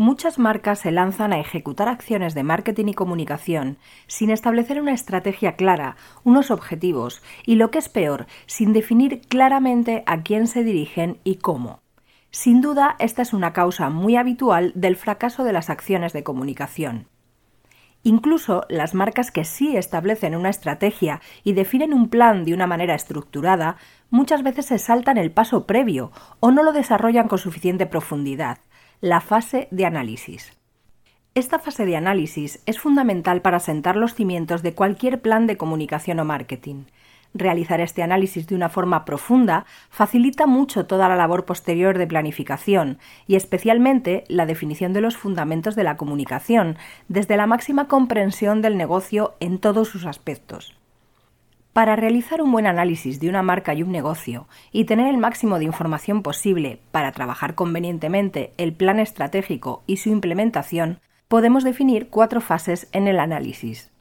Muchas marcas se lanzan a ejecutar acciones de marketing y comunicación sin establecer una estrategia clara, unos objetivos y, lo que es peor, sin definir claramente a quién se dirigen y cómo. Sin duda, esta es una causa muy habitual del fracaso de las acciones de comunicación. Incluso las marcas que sí establecen una estrategia y definen un plan de una manera estructurada, muchas veces se saltan el paso previo o no lo desarrollan con suficiente profundidad la fase de análisis. Esta fase de análisis es fundamental para sentar los cimientos de cualquier plan de comunicación o marketing. Realizar este análisis de una forma profunda facilita mucho toda la labor posterior de planificación y especialmente la definición de los fundamentos de la comunicación, desde la máxima comprensión del negocio en todos sus aspectos. Para realizar un buen análisis de una marca y un negocio y tener el máximo de información posible para trabajar convenientemente el plan estratégico y su implementación, podemos definir cuatro fases en el análisis.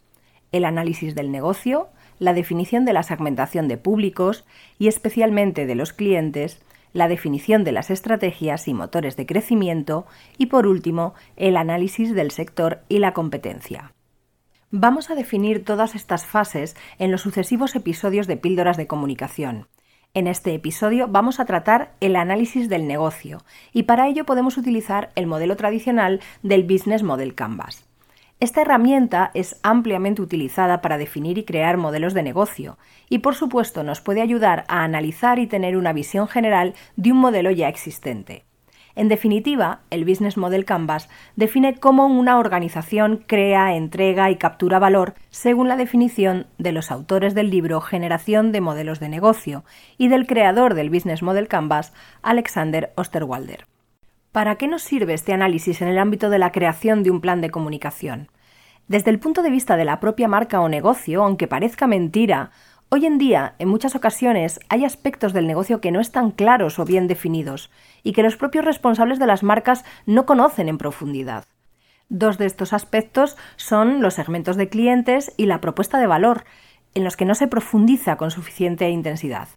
El análisis del negocio, la definición de la segmentación de públicos y especialmente de los clientes, la definición de las estrategias y motores de crecimiento y por último el análisis del sector y la competencia. Vamos a definir todas estas fases en los sucesivos episodios de Píldoras de Comunicación. En este episodio vamos a tratar el análisis del negocio y para ello podemos utilizar el modelo tradicional del Business Model Canvas. Esta herramienta es ampliamente utilizada para definir y crear modelos de negocio y por supuesto nos puede ayudar a analizar y tener una visión general de un modelo ya existente. En definitiva, el Business Model Canvas define cómo una organización crea, entrega y captura valor según la definición de los autores del libro Generación de Modelos de Negocio y del creador del Business Model Canvas, Alexander Osterwalder. ¿Para qué nos sirve este análisis en el ámbito de la creación de un plan de comunicación? Desde el punto de vista de la propia marca o negocio, aunque parezca mentira, Hoy en día, en muchas ocasiones, hay aspectos del negocio que no están claros o bien definidos y que los propios responsables de las marcas no conocen en profundidad. Dos de estos aspectos son los segmentos de clientes y la propuesta de valor, en los que no se profundiza con suficiente intensidad.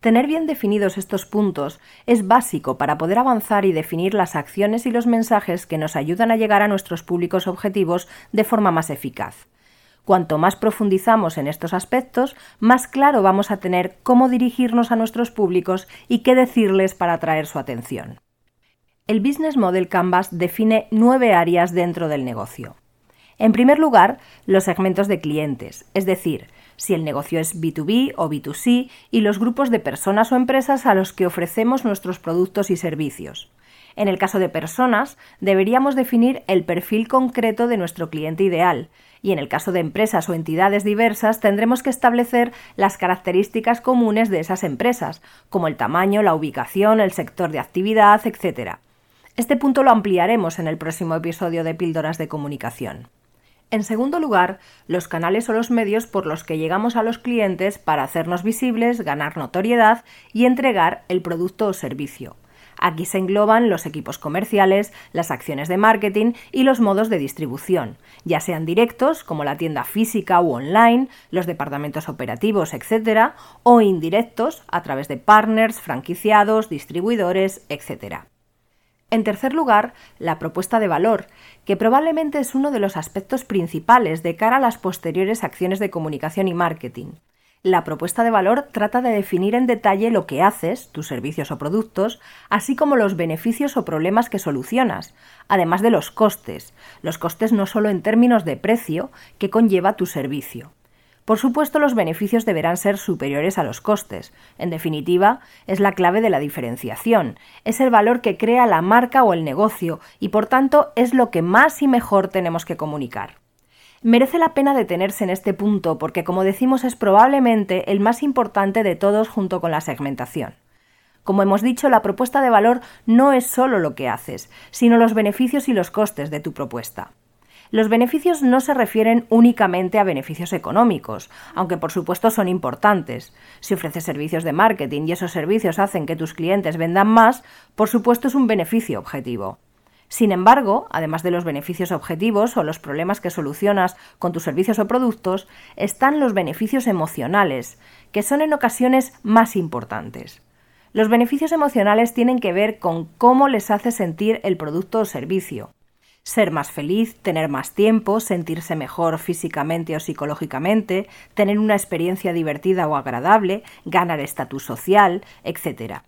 Tener bien definidos estos puntos es básico para poder avanzar y definir las acciones y los mensajes que nos ayudan a llegar a nuestros públicos objetivos de forma más eficaz. Cuanto más profundizamos en estos aspectos, más claro vamos a tener cómo dirigirnos a nuestros públicos y qué decirles para atraer su atención. El Business Model Canvas define nueve áreas dentro del negocio. En primer lugar, los segmentos de clientes, es decir, si el negocio es B2B o B2C y los grupos de personas o empresas a los que ofrecemos nuestros productos y servicios. En el caso de personas, deberíamos definir el perfil concreto de nuestro cliente ideal, y en el caso de empresas o entidades diversas tendremos que establecer las características comunes de esas empresas, como el tamaño, la ubicación, el sector de actividad, etc. Este punto lo ampliaremos en el próximo episodio de Píldoras de Comunicación. En segundo lugar, los canales o los medios por los que llegamos a los clientes para hacernos visibles, ganar notoriedad y entregar el producto o servicio. Aquí se engloban los equipos comerciales, las acciones de marketing y los modos de distribución, ya sean directos, como la tienda física u online, los departamentos operativos, etc., o indirectos, a través de partners, franquiciados, distribuidores, etc. En tercer lugar, la propuesta de valor, que probablemente es uno de los aspectos principales de cara a las posteriores acciones de comunicación y marketing. La propuesta de valor trata de definir en detalle lo que haces, tus servicios o productos, así como los beneficios o problemas que solucionas, además de los costes, los costes no solo en términos de precio que conlleva tu servicio. Por supuesto, los beneficios deberán ser superiores a los costes. En definitiva, es la clave de la diferenciación. Es el valor que crea la marca o el negocio y, por tanto, es lo que más y mejor tenemos que comunicar. Merece la pena detenerse en este punto porque, como decimos, es probablemente el más importante de todos junto con la segmentación. Como hemos dicho, la propuesta de valor no es solo lo que haces, sino los beneficios y los costes de tu propuesta. Los beneficios no se refieren únicamente a beneficios económicos, aunque por supuesto son importantes. Si ofreces servicios de marketing y esos servicios hacen que tus clientes vendan más, por supuesto es un beneficio objetivo. Sin embargo, además de los beneficios objetivos o los problemas que solucionas con tus servicios o productos, están los beneficios emocionales, que son en ocasiones más importantes. Los beneficios emocionales tienen que ver con cómo les hace sentir el producto o servicio ser más feliz, tener más tiempo, sentirse mejor físicamente o psicológicamente, tener una experiencia divertida o agradable, ganar estatus social, etc.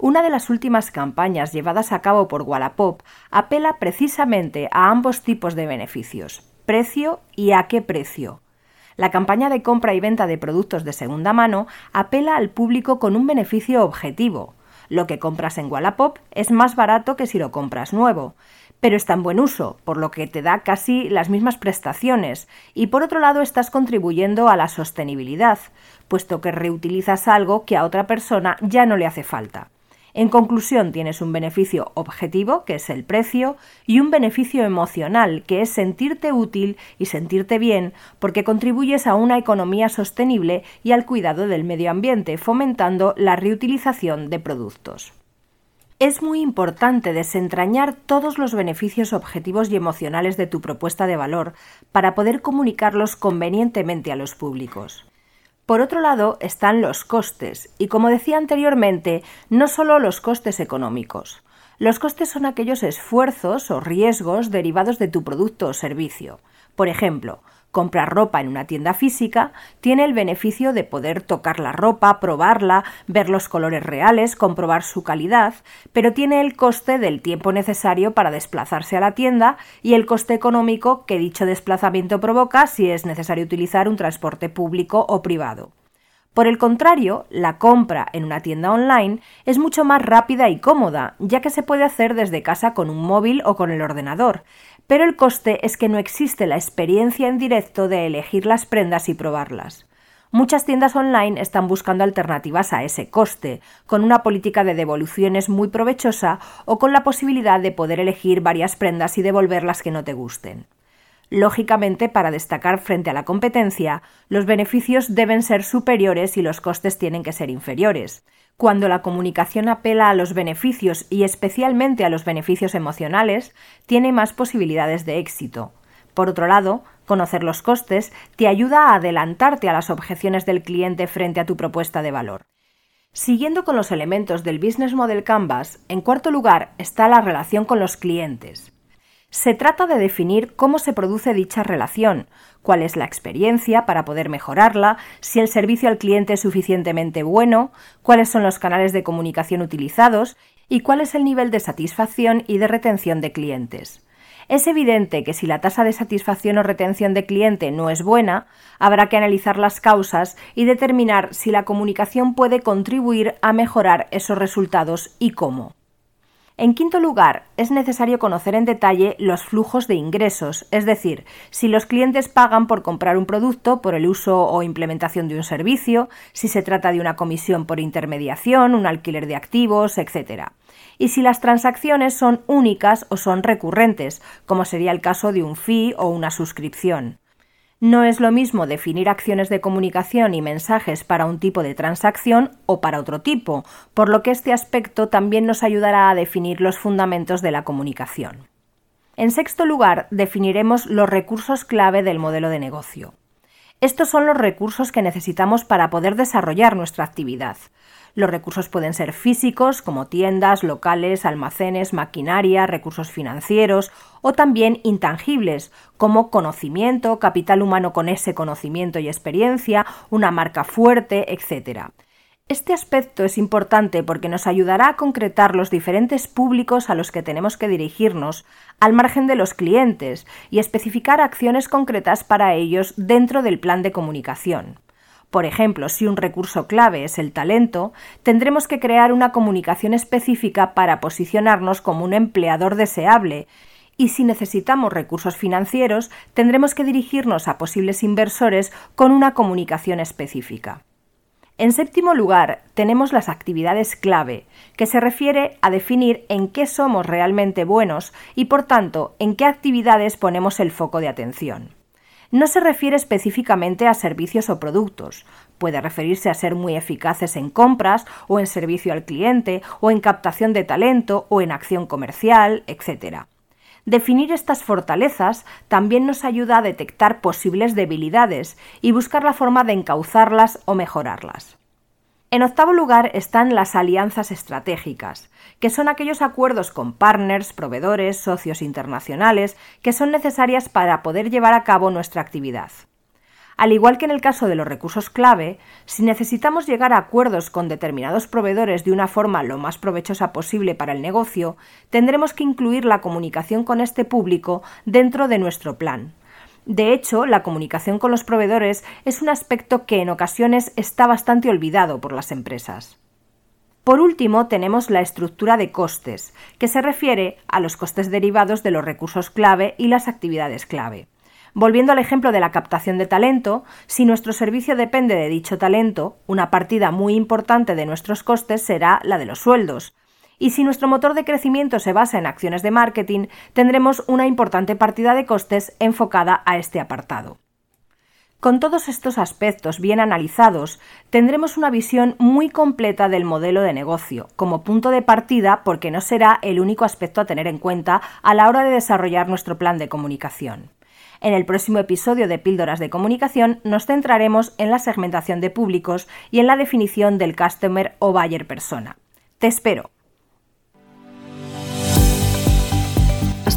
Una de las últimas campañas llevadas a cabo por Wallapop apela precisamente a ambos tipos de beneficios, precio y a qué precio. La campaña de compra y venta de productos de segunda mano apela al público con un beneficio objetivo. Lo que compras en Wallapop es más barato que si lo compras nuevo pero está en buen uso, por lo que te da casi las mismas prestaciones y por otro lado estás contribuyendo a la sostenibilidad, puesto que reutilizas algo que a otra persona ya no le hace falta. En conclusión, tienes un beneficio objetivo, que es el precio, y un beneficio emocional, que es sentirte útil y sentirte bien, porque contribuyes a una economía sostenible y al cuidado del medio ambiente, fomentando la reutilización de productos. Es muy importante desentrañar todos los beneficios objetivos y emocionales de tu propuesta de valor para poder comunicarlos convenientemente a los públicos. Por otro lado están los costes, y como decía anteriormente, no solo los costes económicos. Los costes son aquellos esfuerzos o riesgos derivados de tu producto o servicio. Por ejemplo, comprar ropa en una tienda física tiene el beneficio de poder tocar la ropa, probarla, ver los colores reales, comprobar su calidad, pero tiene el coste del tiempo necesario para desplazarse a la tienda y el coste económico que dicho desplazamiento provoca si es necesario utilizar un transporte público o privado. Por el contrario, la compra en una tienda online es mucho más rápida y cómoda, ya que se puede hacer desde casa con un móvil o con el ordenador, pero el coste es que no existe la experiencia en directo de elegir las prendas y probarlas. Muchas tiendas online están buscando alternativas a ese coste, con una política de devoluciones muy provechosa o con la posibilidad de poder elegir varias prendas y devolver las que no te gusten. Lógicamente, para destacar frente a la competencia, los beneficios deben ser superiores y los costes tienen que ser inferiores. Cuando la comunicación apela a los beneficios y especialmente a los beneficios emocionales, tiene más posibilidades de éxito. Por otro lado, conocer los costes te ayuda a adelantarte a las objeciones del cliente frente a tu propuesta de valor. Siguiendo con los elementos del Business Model Canvas, en cuarto lugar está la relación con los clientes. Se trata de definir cómo se produce dicha relación, cuál es la experiencia para poder mejorarla, si el servicio al cliente es suficientemente bueno, cuáles son los canales de comunicación utilizados y cuál es el nivel de satisfacción y de retención de clientes. Es evidente que si la tasa de satisfacción o retención de cliente no es buena, habrá que analizar las causas y determinar si la comunicación puede contribuir a mejorar esos resultados y cómo. En quinto lugar, es necesario conocer en detalle los flujos de ingresos, es decir, si los clientes pagan por comprar un producto, por el uso o implementación de un servicio, si se trata de una comisión por intermediación, un alquiler de activos, etc. Y si las transacciones son únicas o son recurrentes, como sería el caso de un fee o una suscripción. No es lo mismo definir acciones de comunicación y mensajes para un tipo de transacción o para otro tipo, por lo que este aspecto también nos ayudará a definir los fundamentos de la comunicación. En sexto lugar, definiremos los recursos clave del modelo de negocio. Estos son los recursos que necesitamos para poder desarrollar nuestra actividad. Los recursos pueden ser físicos, como tiendas, locales, almacenes, maquinaria, recursos financieros, o también intangibles, como conocimiento, capital humano con ese conocimiento y experiencia, una marca fuerte, etc. Este aspecto es importante porque nos ayudará a concretar los diferentes públicos a los que tenemos que dirigirnos, al margen de los clientes, y especificar acciones concretas para ellos dentro del plan de comunicación. Por ejemplo, si un recurso clave es el talento, tendremos que crear una comunicación específica para posicionarnos como un empleador deseable, y si necesitamos recursos financieros, tendremos que dirigirnos a posibles inversores con una comunicación específica. En séptimo lugar, tenemos las actividades clave, que se refiere a definir en qué somos realmente buenos y, por tanto, en qué actividades ponemos el foco de atención. No se refiere específicamente a servicios o productos. Puede referirse a ser muy eficaces en compras o en servicio al cliente o en captación de talento o en acción comercial, etc. Definir estas fortalezas también nos ayuda a detectar posibles debilidades y buscar la forma de encauzarlas o mejorarlas. En octavo lugar están las alianzas estratégicas, que son aquellos acuerdos con partners, proveedores, socios internacionales que son necesarias para poder llevar a cabo nuestra actividad. Al igual que en el caso de los recursos clave, si necesitamos llegar a acuerdos con determinados proveedores de una forma lo más provechosa posible para el negocio, tendremos que incluir la comunicación con este público dentro de nuestro plan. De hecho, la comunicación con los proveedores es un aspecto que en ocasiones está bastante olvidado por las empresas. Por último, tenemos la estructura de costes, que se refiere a los costes derivados de los recursos clave y las actividades clave. Volviendo al ejemplo de la captación de talento, si nuestro servicio depende de dicho talento, una partida muy importante de nuestros costes será la de los sueldos. Y si nuestro motor de crecimiento se basa en acciones de marketing, tendremos una importante partida de costes enfocada a este apartado. Con todos estos aspectos bien analizados, tendremos una visión muy completa del modelo de negocio, como punto de partida porque no será el único aspecto a tener en cuenta a la hora de desarrollar nuestro plan de comunicación. En el próximo episodio de Píldoras de Comunicación nos centraremos en la segmentación de públicos y en la definición del customer o buyer persona. Te espero.